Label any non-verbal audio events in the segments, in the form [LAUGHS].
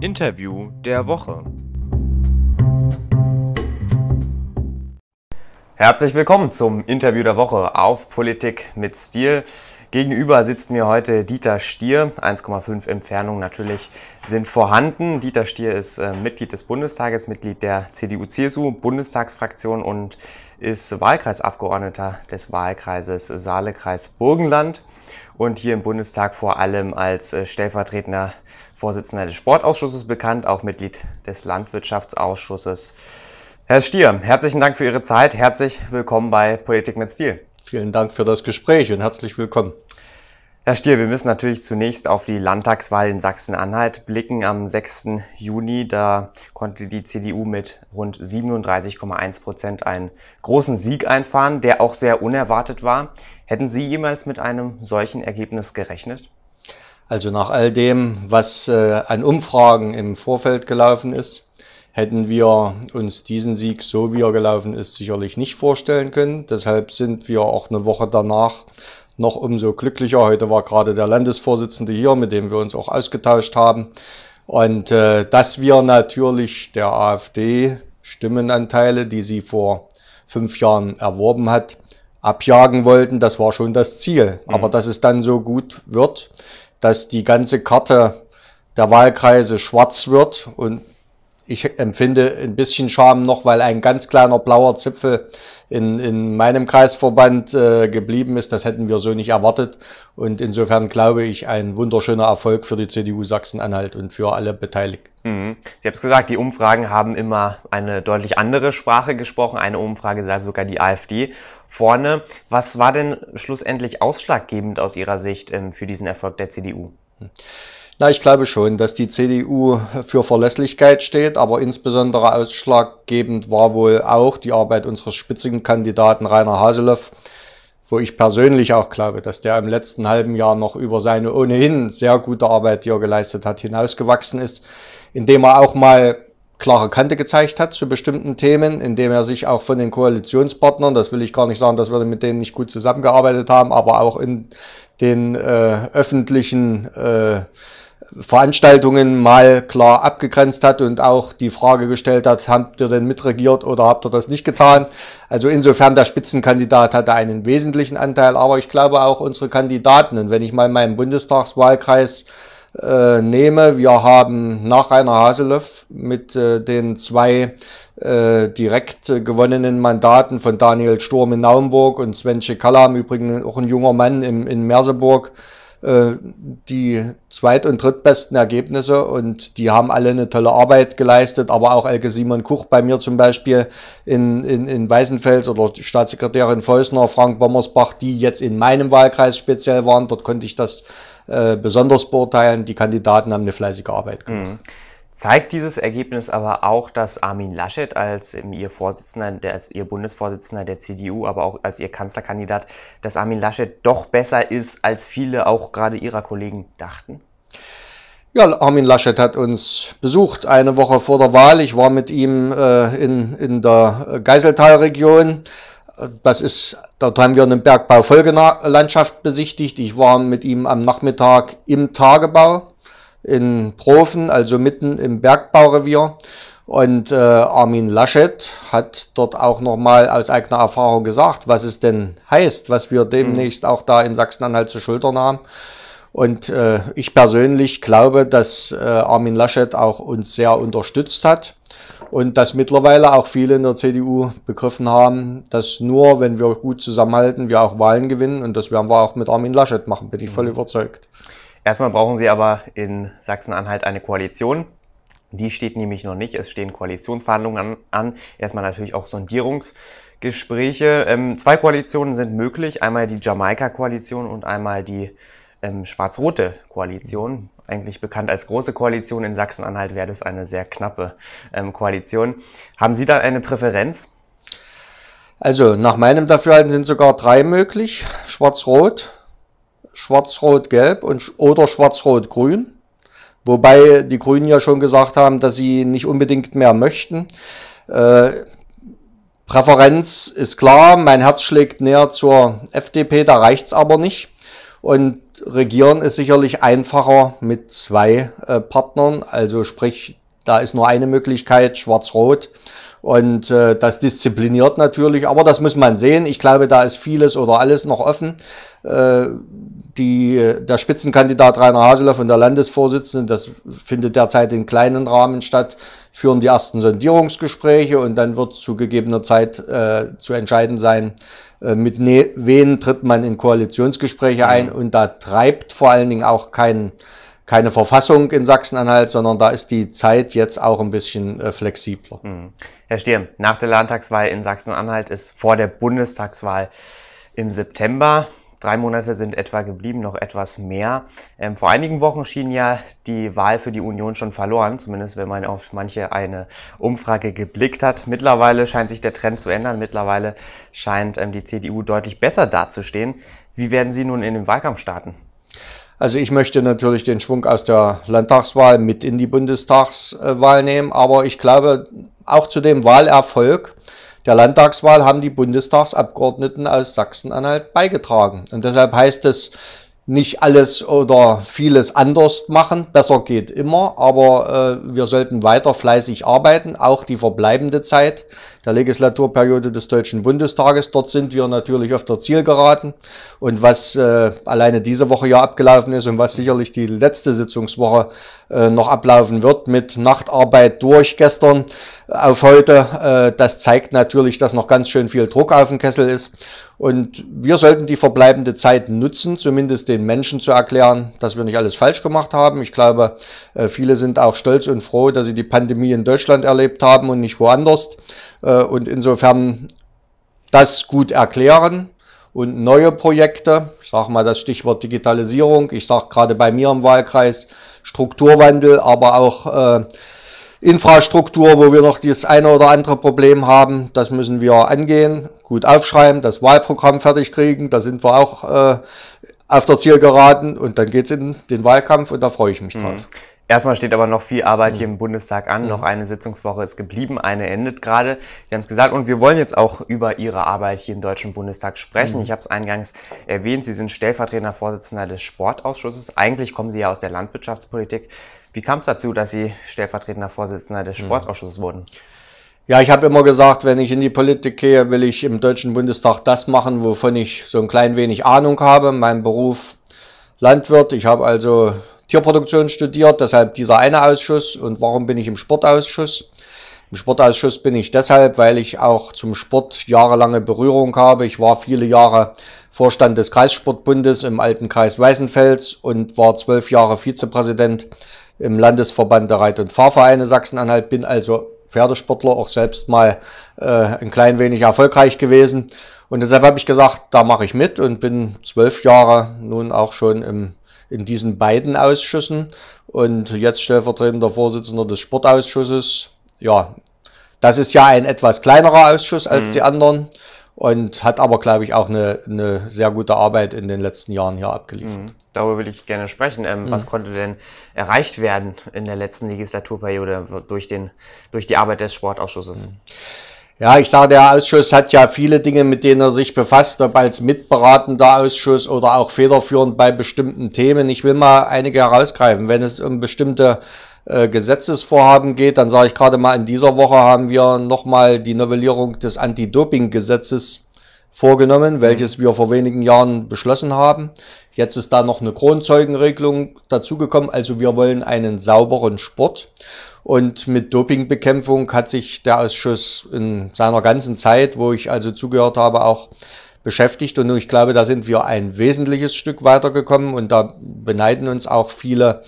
Interview der Woche. Herzlich willkommen zum Interview der Woche auf Politik mit Stil. Gegenüber sitzt mir heute Dieter Stier. 1,5 Entfernungen natürlich sind vorhanden. Dieter Stier ist äh, Mitglied des Bundestages, Mitglied der CDU-CSU-Bundestagsfraktion und ist Wahlkreisabgeordneter des Wahlkreises Saale-Kreis Burgenland und hier im Bundestag vor allem als äh, stellvertretender Vorsitzender des Sportausschusses bekannt, auch Mitglied des Landwirtschaftsausschusses. Herr Stier, herzlichen Dank für Ihre Zeit. Herzlich willkommen bei Politik mit Stil. Vielen Dank für das Gespräch und herzlich willkommen. Herr Stier, wir müssen natürlich zunächst auf die Landtagswahl in Sachsen-Anhalt blicken. Am 6. Juni, da konnte die CDU mit rund 37,1 Prozent einen großen Sieg einfahren, der auch sehr unerwartet war. Hätten Sie jemals mit einem solchen Ergebnis gerechnet? Also nach all dem, was äh, an Umfragen im Vorfeld gelaufen ist, hätten wir uns diesen Sieg, so wie er gelaufen ist, sicherlich nicht vorstellen können. Deshalb sind wir auch eine Woche danach noch umso glücklicher. Heute war gerade der Landesvorsitzende hier, mit dem wir uns auch ausgetauscht haben. Und äh, dass wir natürlich der AfD Stimmenanteile, die sie vor fünf Jahren erworben hat, abjagen wollten, das war schon das Ziel. Mhm. Aber dass es dann so gut wird, dass die ganze Karte der Wahlkreise schwarz wird und ich empfinde ein bisschen Scham noch, weil ein ganz kleiner blauer Zipfel in, in meinem Kreisverband äh, geblieben ist. Das hätten wir so nicht erwartet. Und insofern glaube ich, ein wunderschöner Erfolg für die CDU Sachsen-Anhalt und für alle Beteiligten. Mhm. Sie haben es gesagt, die Umfragen haben immer eine deutlich andere Sprache gesprochen. Eine Umfrage sah sogar die AfD vorne. Was war denn schlussendlich ausschlaggebend aus Ihrer Sicht ähm, für diesen Erfolg der CDU? Hm. Na, ich glaube schon, dass die CDU für Verlässlichkeit steht, aber insbesondere ausschlaggebend war wohl auch die Arbeit unseres Spitzenkandidaten Rainer Haseloff, wo ich persönlich auch glaube, dass der im letzten halben Jahr noch über seine ohnehin sehr gute Arbeit, die er geleistet hat, hinausgewachsen ist, indem er auch mal klare Kante gezeigt hat zu bestimmten Themen, indem er sich auch von den Koalitionspartnern, das will ich gar nicht sagen, dass wir mit denen nicht gut zusammengearbeitet haben, aber auch in den äh, öffentlichen äh, Veranstaltungen mal klar abgegrenzt hat und auch die Frage gestellt hat, habt ihr denn mitregiert oder habt ihr das nicht getan? Also insofern der Spitzenkandidat hatte einen wesentlichen Anteil, aber ich glaube auch unsere Kandidaten. Und wenn ich mal meinen Bundestagswahlkreis äh, nehme, wir haben nach Rainer Haseloff mit äh, den zwei äh, direkt gewonnenen Mandaten von Daniel Sturm in Naumburg und Sven Cekalla, im Übrigen auch ein junger Mann im, in Merseburg, äh, die zweit- und drittbesten Ergebnisse und die haben alle eine tolle Arbeit geleistet, aber auch Elke Simon Kuch bei mir zum Beispiel in, in, in Weißenfels oder Staatssekretärin Feusner, Frank Bommersbach, die jetzt in meinem Wahlkreis speziell waren, dort konnte ich das äh, besonders beurteilen. Die Kandidaten haben eine fleißige Arbeit gemacht. Mhm. Zeigt dieses Ergebnis aber auch, dass Armin Laschet als ihr Vorsitzender, der, als ihr Bundesvorsitzender der CDU, aber auch als ihr Kanzlerkandidat, dass Armin Laschet doch besser ist, als viele auch gerade ihrer Kollegen dachten? Ja, Armin Laschet hat uns besucht eine Woche vor der Wahl. Ich war mit ihm äh, in, in der Geiseltalregion. Das ist, dort haben wir eine Bergbaufolgelandschaft besichtigt. Ich war mit ihm am Nachmittag im Tagebau in Profen, also mitten im Bergbaurevier. Und äh, Armin Laschet hat dort auch nochmal aus eigener Erfahrung gesagt, was es denn heißt, was wir demnächst auch da in Sachsen-Anhalt zu schultern haben. Und äh, ich persönlich glaube, dass äh, Armin Laschet auch uns sehr unterstützt hat und dass mittlerweile auch viele in der CDU begriffen haben, dass nur wenn wir gut zusammenhalten, wir auch Wahlen gewinnen. Und das werden wir auch mit Armin Laschet machen, bin ich voll mhm. überzeugt. Erstmal brauchen Sie aber in Sachsen-Anhalt eine Koalition. Die steht nämlich noch nicht. Es stehen Koalitionsverhandlungen an. an. Erstmal natürlich auch Sondierungsgespräche. Ähm, zwei Koalitionen sind möglich. Einmal die Jamaika-Koalition und einmal die ähm, schwarz-rote Koalition. Eigentlich bekannt als große Koalition. In Sachsen-Anhalt wäre das eine sehr knappe ähm, Koalition. Haben Sie da eine Präferenz? Also nach meinem Dafürhalten sind sogar drei möglich. Schwarz-Rot, Schwarz-Rot-Gelb und oder Schwarz-Rot-Grün. Wobei die Grünen ja schon gesagt haben, dass sie nicht unbedingt mehr möchten. Äh, Präferenz ist klar, mein Herz schlägt näher zur FDP, da reicht's aber nicht. Und regieren ist sicherlich einfacher mit zwei äh, Partnern. Also sprich, da ist nur eine Möglichkeit, schwarz-rot. Und äh, das diszipliniert natürlich, aber das muss man sehen. Ich glaube, da ist vieles oder alles noch offen. Äh, die, der Spitzenkandidat Rainer Haseloff und der Landesvorsitzende, das findet derzeit in kleinen Rahmen statt, führen die ersten Sondierungsgespräche und dann wird zu gegebener Zeit äh, zu entscheiden sein, äh, mit ne wen tritt man in Koalitionsgespräche ein und da treibt vor allen Dingen auch kein, keine Verfassung in Sachsen-Anhalt, sondern da ist die Zeit jetzt auch ein bisschen äh, flexibler. Mhm. Herr Stier, nach der Landtagswahl in Sachsen-Anhalt ist vor der Bundestagswahl im September Drei Monate sind etwa geblieben, noch etwas mehr. Ähm, vor einigen Wochen schien ja die Wahl für die Union schon verloren, zumindest wenn man auf manche eine Umfrage geblickt hat. Mittlerweile scheint sich der Trend zu ändern. Mittlerweile scheint ähm, die CDU deutlich besser dazustehen. Wie werden Sie nun in den Wahlkampf starten? Also ich möchte natürlich den Schwung aus der Landtagswahl mit in die Bundestagswahl nehmen, aber ich glaube auch zu dem Wahlerfolg der Landtagswahl haben die Bundestagsabgeordneten aus Sachsen-Anhalt beigetragen. Und deshalb heißt es nicht alles oder vieles anders machen. Besser geht immer, aber äh, wir sollten weiter fleißig arbeiten, auch die verbleibende Zeit der Legislaturperiode des Deutschen Bundestages. Dort sind wir natürlich auf der Zielgeraden. Und was äh, alleine diese Woche ja abgelaufen ist und was sicherlich die letzte Sitzungswoche äh, noch ablaufen wird mit Nachtarbeit durch gestern auf heute, äh, das zeigt natürlich, dass noch ganz schön viel Druck auf dem Kessel ist. Und wir sollten die verbleibende Zeit nutzen, zumindest den Menschen zu erklären, dass wir nicht alles falsch gemacht haben. Ich glaube, äh, viele sind auch stolz und froh, dass sie die Pandemie in Deutschland erlebt haben und nicht woanders. Äh, und insofern das gut erklären und neue Projekte, ich sage mal das Stichwort Digitalisierung, ich sage gerade bei mir im Wahlkreis Strukturwandel, aber auch äh, Infrastruktur, wo wir noch das eine oder andere Problem haben, das müssen wir angehen, gut aufschreiben, das Wahlprogramm fertig kriegen, da sind wir auch äh, auf der Zielgeraden und dann geht's in den Wahlkampf und da freue ich mich mhm. Erstmal steht aber noch viel Arbeit hier im Bundestag an. Mhm. Noch eine Sitzungswoche ist geblieben, eine endet gerade. Sie haben es gesagt und wir wollen jetzt auch über Ihre Arbeit hier im Deutschen Bundestag sprechen. Mhm. Ich habe es eingangs erwähnt, Sie sind stellvertretender Vorsitzender des Sportausschusses. Eigentlich kommen Sie ja aus der Landwirtschaftspolitik. Wie kam es dazu, dass Sie stellvertretender Vorsitzender des mhm. Sportausschusses wurden? Ja, ich habe immer gesagt, wenn ich in die Politik gehe, will ich im Deutschen Bundestag das machen, wovon ich so ein klein wenig Ahnung habe. Mein Beruf Landwirt. Ich habe also Tierproduktion studiert, deshalb dieser eine Ausschuss. Und warum bin ich im Sportausschuss? Im Sportausschuss bin ich deshalb, weil ich auch zum Sport jahrelange Berührung habe. Ich war viele Jahre Vorstand des Kreissportbundes im alten Kreis Weißenfels und war zwölf Jahre Vizepräsident im Landesverband der Reit- und Fahrvereine Sachsen-Anhalt, bin also Pferdesportler, auch selbst mal äh, ein klein wenig erfolgreich gewesen. Und deshalb habe ich gesagt, da mache ich mit und bin zwölf Jahre nun auch schon im, in diesen beiden Ausschüssen und jetzt stellvertretender Vorsitzender des Sportausschusses. Ja, das ist ja ein etwas kleinerer Ausschuss als mhm. die anderen und hat aber, glaube ich, auch eine, eine sehr gute Arbeit in den letzten Jahren hier abgeliefert. Mhm. Darüber will ich gerne sprechen. Ähm, mhm. Was konnte denn erreicht werden in der letzten Legislaturperiode durch, den, durch die Arbeit des Sportausschusses? Ja, ich sage, der Ausschuss hat ja viele Dinge, mit denen er sich befasst, ob als mitberatender Ausschuss oder auch federführend bei bestimmten Themen. Ich will mal einige herausgreifen. Wenn es um bestimmte äh, Gesetzesvorhaben geht, dann sage ich gerade mal, in dieser Woche haben wir nochmal die Novellierung des Anti-Doping-Gesetzes vorgenommen, mhm. welches wir vor wenigen Jahren beschlossen haben. Jetzt ist da noch eine Kronzeugenregelung dazugekommen. Also wir wollen einen sauberen Sport. Und mit Dopingbekämpfung hat sich der Ausschuss in seiner ganzen Zeit, wo ich also zugehört habe, auch beschäftigt. Und ich glaube, da sind wir ein wesentliches Stück weitergekommen. Und da beneiden uns auch viele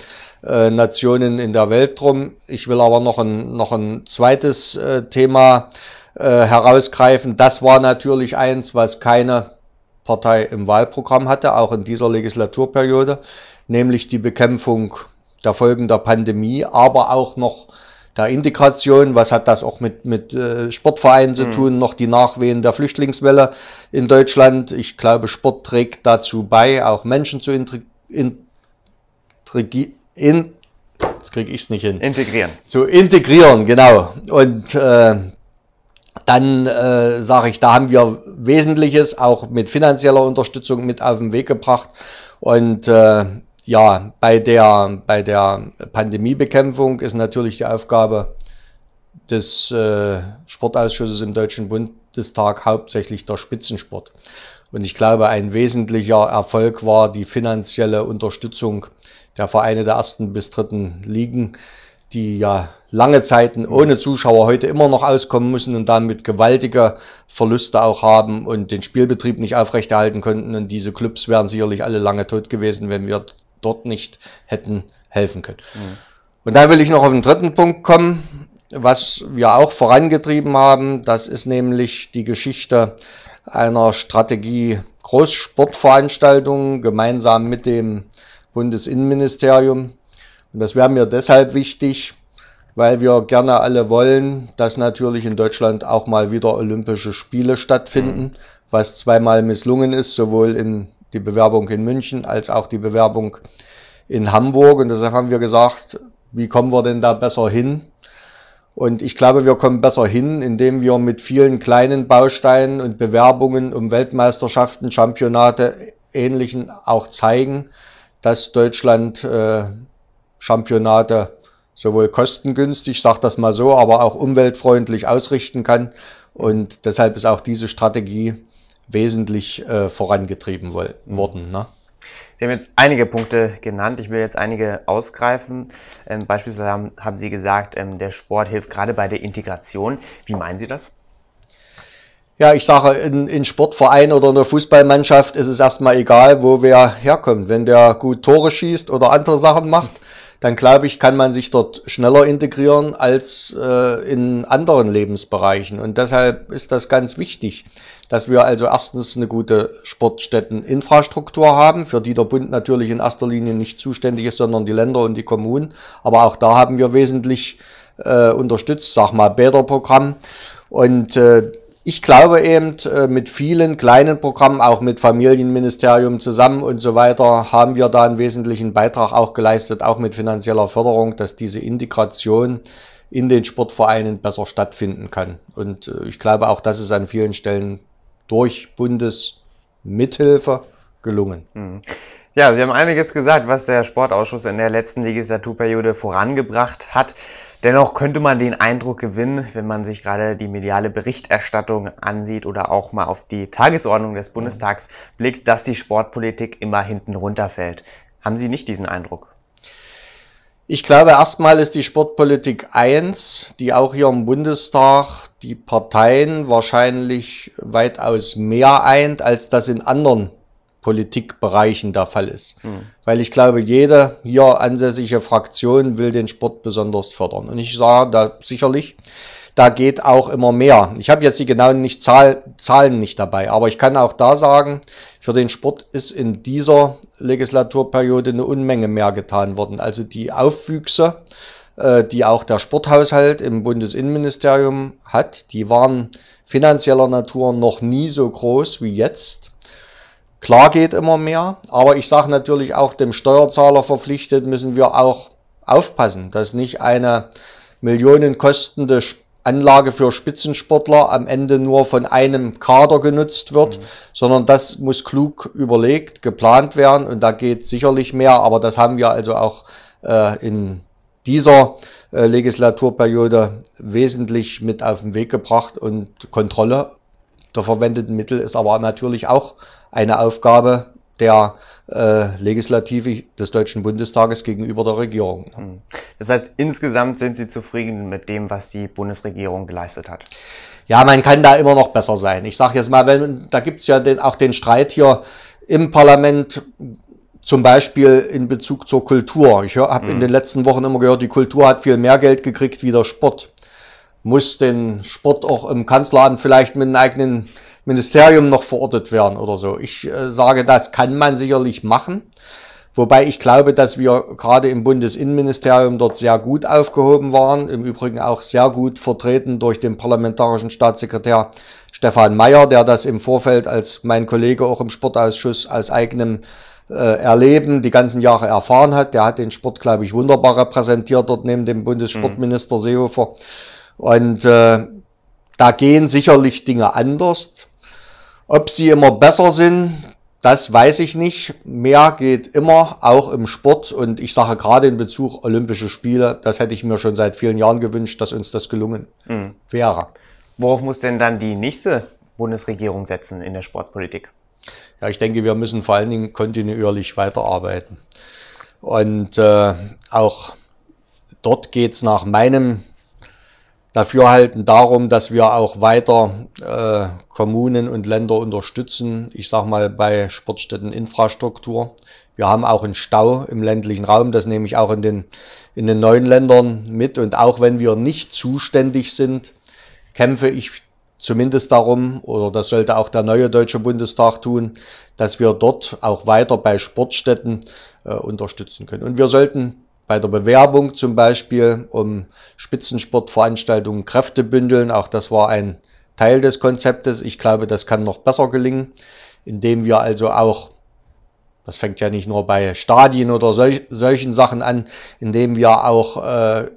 äh, Nationen in der Welt drum. Ich will aber noch ein, noch ein zweites äh, Thema äh, herausgreifen. Das war natürlich eins, was keine Partei im Wahlprogramm hatte, auch in dieser Legislaturperiode, nämlich die Bekämpfung der Folgen der Pandemie, aber auch noch der Integration, was hat das auch mit, mit äh, Sportvereinen zu mhm. tun, noch die Nachwehen der Flüchtlingswelle in Deutschland. Ich glaube, Sport trägt dazu bei, auch Menschen zu integrieren in, jetzt kriege ich es nicht hin. Integrieren. Zu integrieren, genau. Und äh, dann äh, sage ich, da haben wir Wesentliches auch mit finanzieller Unterstützung mit auf den Weg gebracht. Und äh, ja, bei der, bei der Pandemiebekämpfung ist natürlich die Aufgabe des äh, Sportausschusses im Deutschen Bundestag hauptsächlich der Spitzensport. Und ich glaube, ein wesentlicher Erfolg war die finanzielle Unterstützung der Vereine der ersten bis dritten Ligen, die ja lange Zeiten ohne Zuschauer heute immer noch auskommen müssen und damit gewaltige Verluste auch haben und den Spielbetrieb nicht aufrechterhalten konnten. Und diese Clubs wären sicherlich alle lange tot gewesen, wenn wir dort nicht hätten helfen können. Mhm. Und dann will ich noch auf den dritten Punkt kommen, was wir auch vorangetrieben haben. Das ist nämlich die Geschichte einer Strategie Großsportveranstaltungen gemeinsam mit dem Bundesinnenministerium. Und das wäre mir deshalb wichtig, weil wir gerne alle wollen, dass natürlich in Deutschland auch mal wieder Olympische Spiele stattfinden, was zweimal misslungen ist, sowohl in die Bewerbung in München als auch die Bewerbung in Hamburg. Und deshalb haben wir gesagt, wie kommen wir denn da besser hin? Und ich glaube, wir kommen besser hin, indem wir mit vielen kleinen Bausteinen und Bewerbungen um Weltmeisterschaften, Championate, ähnlichen auch zeigen, dass Deutschland äh, Championate sowohl kostengünstig, sag das mal so, aber auch umweltfreundlich ausrichten kann. Und deshalb ist auch diese Strategie wesentlich äh, vorangetrieben worden. Ne? Sie haben jetzt einige Punkte genannt. Ich will jetzt einige ausgreifen. Ähm, beispielsweise haben, haben, Sie gesagt, ähm, der Sport hilft gerade bei der Integration. Wie meinen Sie das? Ja, ich sage, in, in Sportverein oder in der Fußballmannschaft ist es erstmal egal, wo wer herkommt. Wenn der gut Tore schießt oder andere Sachen macht, dann glaube ich, kann man sich dort schneller integrieren als äh, in anderen Lebensbereichen. Und deshalb ist das ganz wichtig, dass wir also erstens eine gute Sportstätteninfrastruktur haben, für die der Bund natürlich in erster Linie nicht zuständig ist, sondern die Länder und die Kommunen. Aber auch da haben wir wesentlich äh, unterstützt, sag mal, Bäderprogramm. Und äh, ich glaube eben, äh, mit vielen kleinen Programmen, auch mit Familienministerium zusammen und so weiter, haben wir da einen wesentlichen Beitrag auch geleistet, auch mit finanzieller Förderung, dass diese Integration in den Sportvereinen besser stattfinden kann. Und äh, ich glaube auch, das ist an vielen Stellen durch Bundesmithilfe gelungen. Mhm. Ja, Sie haben einiges gesagt, was der Sportausschuss in der letzten Legislaturperiode vorangebracht hat. Dennoch könnte man den Eindruck gewinnen, wenn man sich gerade die mediale Berichterstattung ansieht oder auch mal auf die Tagesordnung des Bundestags blickt, dass die Sportpolitik immer hinten runterfällt. Haben Sie nicht diesen Eindruck? Ich glaube, erstmal ist die Sportpolitik eins, die auch hier im Bundestag die Parteien wahrscheinlich weitaus mehr eint, als das in anderen Politikbereichen der Fall ist. Mhm. Weil ich glaube, jede hier ansässige Fraktion will den Sport besonders fördern. Und ich sage da sicherlich, da geht auch immer mehr. Ich habe jetzt die genauen nicht Zahl, Zahlen nicht dabei, aber ich kann auch da sagen, für den Sport ist in dieser Legislaturperiode eine Unmenge mehr getan worden. Also die Aufwüchse, äh, die auch der Sporthaushalt im Bundesinnenministerium hat, die waren finanzieller Natur noch nie so groß wie jetzt. Klar geht immer mehr, aber ich sage natürlich auch dem Steuerzahler verpflichtet, müssen wir auch aufpassen, dass nicht eine millionenkostende Anlage für Spitzensportler am Ende nur von einem Kader genutzt wird, mhm. sondern das muss klug überlegt, geplant werden und da geht sicherlich mehr, aber das haben wir also auch äh, in dieser äh, Legislaturperiode wesentlich mit auf den Weg gebracht und Kontrolle der verwendeten Mittel ist aber natürlich auch eine Aufgabe der äh, Legislative des Deutschen Bundestages gegenüber der Regierung. Hm. Das heißt, insgesamt sind Sie zufrieden mit dem, was die Bundesregierung geleistet hat? Ja, man kann da immer noch besser sein. Ich sage jetzt mal, wenn, da gibt es ja den, auch den Streit hier im Parlament, zum Beispiel in Bezug zur Kultur. Ich habe mhm. in hm. den letzten Wochen immer gehört, die Kultur hat viel mehr Geld gekriegt wie der Sport. Muss den Sport auch im Kanzleramt vielleicht mit einem eigenen Ministerium noch verortet werden oder so. Ich äh, sage, das kann man sicherlich machen. Wobei ich glaube, dass wir gerade im Bundesinnenministerium dort sehr gut aufgehoben waren. Im Übrigen auch sehr gut vertreten durch den parlamentarischen Staatssekretär Stefan Mayer, der das im Vorfeld als mein Kollege auch im Sportausschuss aus eigenem äh, Erleben die ganzen Jahre erfahren hat. Der hat den Sport, glaube ich, wunderbar repräsentiert dort neben dem Bundessportminister mhm. Seehofer. Und äh, da gehen sicherlich Dinge anders. Ob sie immer besser sind, das weiß ich nicht. Mehr geht immer, auch im Sport. Und ich sage gerade in Bezug Olympische Spiele, das hätte ich mir schon seit vielen Jahren gewünscht, dass uns das gelungen mhm. wäre. Worauf muss denn dann die nächste Bundesregierung setzen in der Sportpolitik? Ja, ich denke, wir müssen vor allen Dingen kontinuierlich weiterarbeiten. Und äh, auch dort geht es nach meinem Dafürhalten darum, dass wir auch weiter äh, Kommunen und Länder unterstützen, ich sage mal bei Sportstätteninfrastruktur. Wir haben auch einen Stau im ländlichen Raum, das nehme ich auch in den, in den neuen Ländern mit. Und auch wenn wir nicht zuständig sind, kämpfe ich zumindest darum, oder das sollte auch der neue Deutsche Bundestag tun, dass wir dort auch weiter bei Sportstätten äh, unterstützen können. Und wir sollten bei der Bewerbung zum Beispiel um Spitzensportveranstaltungen Kräfte bündeln. Auch das war ein Teil des Konzeptes. Ich glaube, das kann noch besser gelingen, indem wir also auch, das fängt ja nicht nur bei Stadien oder solch, solchen Sachen an, indem wir auch äh,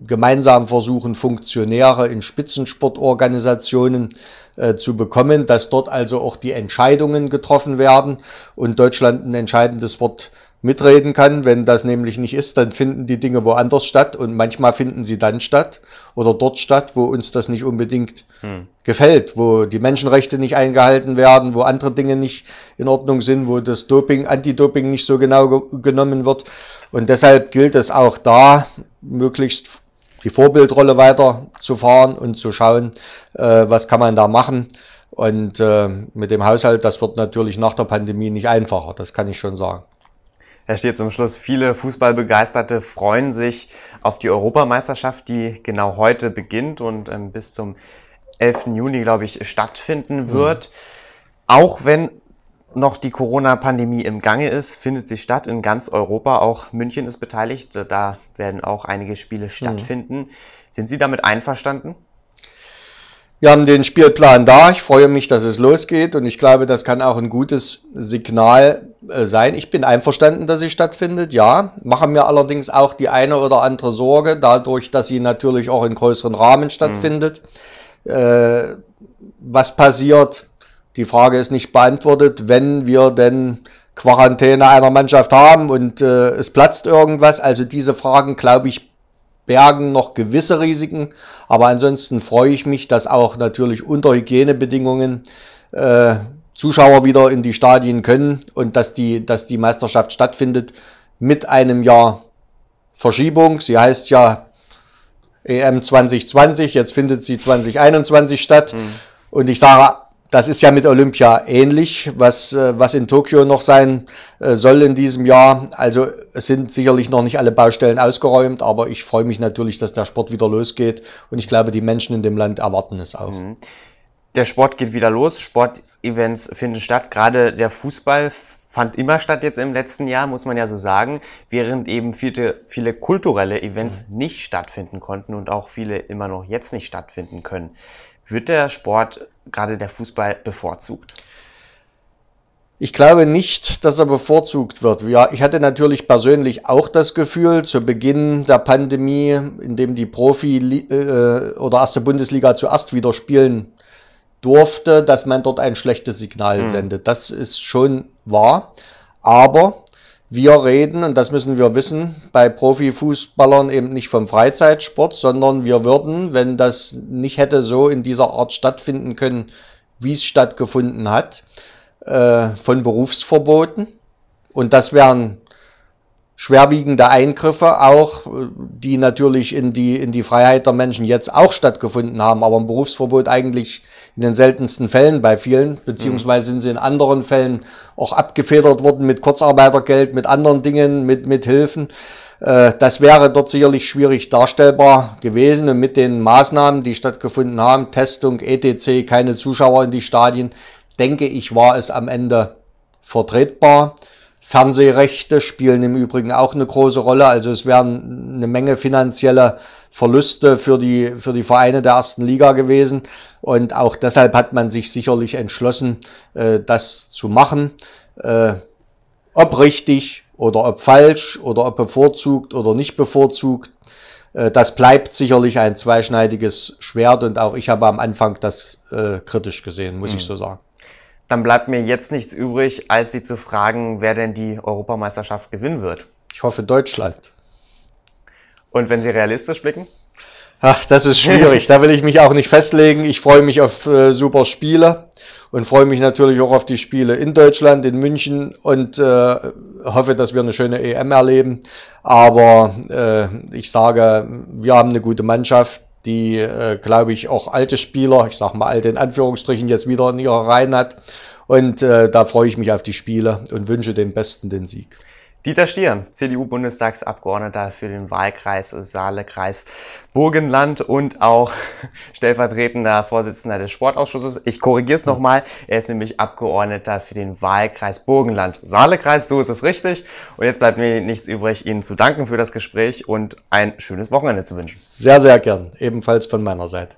gemeinsam versuchen, Funktionäre in Spitzensportorganisationen äh, zu bekommen, dass dort also auch die Entscheidungen getroffen werden und Deutschland ein entscheidendes Wort mitreden kann. Wenn das nämlich nicht ist, dann finden die Dinge woanders statt und manchmal finden sie dann statt oder dort statt, wo uns das nicht unbedingt hm. gefällt, wo die Menschenrechte nicht eingehalten werden, wo andere Dinge nicht in Ordnung sind, wo das Doping, Anti-Doping nicht so genau ge genommen wird. Und deshalb gilt es auch da, möglichst die Vorbildrolle weiter zu fahren und zu schauen, äh, was kann man da machen. Und äh, mit dem Haushalt, das wird natürlich nach der Pandemie nicht einfacher, das kann ich schon sagen. Da steht zum Schluss, viele Fußballbegeisterte freuen sich auf die Europameisterschaft, die genau heute beginnt und ähm, bis zum 11. Juni, glaube ich, stattfinden mhm. wird. Mhm. Auch wenn noch die Corona-Pandemie im Gange ist, findet sie statt in ganz Europa. Auch München ist beteiligt. Da werden auch einige Spiele mhm. stattfinden. Mhm. Sind Sie damit einverstanden? Wir haben den Spielplan da. Ich freue mich, dass es losgeht und ich glaube, das kann auch ein gutes Signal äh, sein. Ich bin einverstanden, dass sie stattfindet, ja. Mache mir allerdings auch die eine oder andere Sorge, dadurch, dass sie natürlich auch in größeren Rahmen stattfindet. Mhm. Äh, was passiert? Die Frage ist nicht beantwortet, wenn wir denn Quarantäne einer Mannschaft haben und äh, es platzt irgendwas. Also diese Fragen, glaube ich, bergen noch gewisse Risiken, aber ansonsten freue ich mich, dass auch natürlich unter Hygienebedingungen äh, Zuschauer wieder in die Stadien können und dass die, dass die Meisterschaft stattfindet mit einem Jahr Verschiebung. Sie heißt ja EM 2020, jetzt findet sie 2021 statt. Mhm. Und ich sage das ist ja mit Olympia ähnlich, was, äh, was in Tokio noch sein äh, soll in diesem Jahr. Also es sind sicherlich noch nicht alle Baustellen ausgeräumt, aber ich freue mich natürlich, dass der Sport wieder losgeht und ich glaube, die Menschen in dem Land erwarten es auch. Mhm. Der Sport geht wieder los, Sportevents finden statt, gerade der Fußball fand immer statt jetzt im letzten Jahr, muss man ja so sagen, während eben viele, viele kulturelle Events mhm. nicht stattfinden konnten und auch viele immer noch jetzt nicht stattfinden können. Wird der Sport, gerade der Fußball, bevorzugt? Ich glaube nicht, dass er bevorzugt wird. Ja, ich hatte natürlich persönlich auch das Gefühl, zu Beginn der Pandemie, in dem die Profi- äh, oder erste Bundesliga zuerst wieder spielen durfte, dass man dort ein schlechtes Signal mhm. sendet. Das ist schon wahr. Aber wir reden, und das müssen wir wissen, bei Profifußballern eben nicht vom Freizeitsport, sondern wir würden, wenn das nicht hätte so in dieser Art stattfinden können, wie es stattgefunden hat, äh, von Berufsverboten. Und das wären schwerwiegende Eingriffe auch, die natürlich in die, in die Freiheit der Menschen jetzt auch stattgefunden haben, aber ein Berufsverbot eigentlich in den seltensten Fällen bei vielen, beziehungsweise sind sie in anderen Fällen auch abgefedert worden mit Kurzarbeitergeld, mit anderen Dingen, mit, mit Hilfen. Äh, das wäre dort sicherlich schwierig darstellbar gewesen und mit den Maßnahmen, die stattgefunden haben, Testung, etc., keine Zuschauer in die Stadien, denke ich, war es am Ende vertretbar. Fernsehrechte spielen im Übrigen auch eine große Rolle. Also es wären eine Menge finanzielle Verluste für die, für die Vereine der ersten Liga gewesen. Und auch deshalb hat man sich sicherlich entschlossen, äh, das zu machen. Äh, ob richtig oder ob falsch oder ob bevorzugt oder nicht bevorzugt, äh, das bleibt sicherlich ein zweischneidiges Schwert. Und auch ich habe am Anfang das kritisch gesehen, muss mhm. ich so sagen. Dann bleibt mir jetzt nichts übrig, als Sie zu fragen, wer denn die Europameisterschaft gewinnen wird. Ich hoffe Deutschland. Und wenn Sie realistisch blicken? Ach, das ist schwierig. da will ich mich auch nicht festlegen. Ich freue mich auf äh, super Spiele und freue mich natürlich auch auf die Spiele in Deutschland, in München und äh, hoffe, dass wir eine schöne EM erleben. Aber äh, ich sage, wir haben eine gute Mannschaft, die, äh, glaube ich, auch alte Spieler, ich sage mal alte in Anführungsstrichen, jetzt wieder in ihrer Reihen hat. Und äh, da freue ich mich auf die Spiele und wünsche dem Besten den Sieg. Dieter Stier, CDU-Bundestagsabgeordneter für den Wahlkreis Saale-Kreis Burgenland und auch [LAUGHS] stellvertretender Vorsitzender des Sportausschusses. Ich korrigiere es nochmal. Er ist nämlich Abgeordneter für den Wahlkreis Burgenland. Saale-Kreis, so ist es richtig. Und jetzt bleibt mir nichts übrig, Ihnen zu danken für das Gespräch und ein schönes Wochenende zu wünschen. Sehr, sehr gern. Ebenfalls von meiner Seite.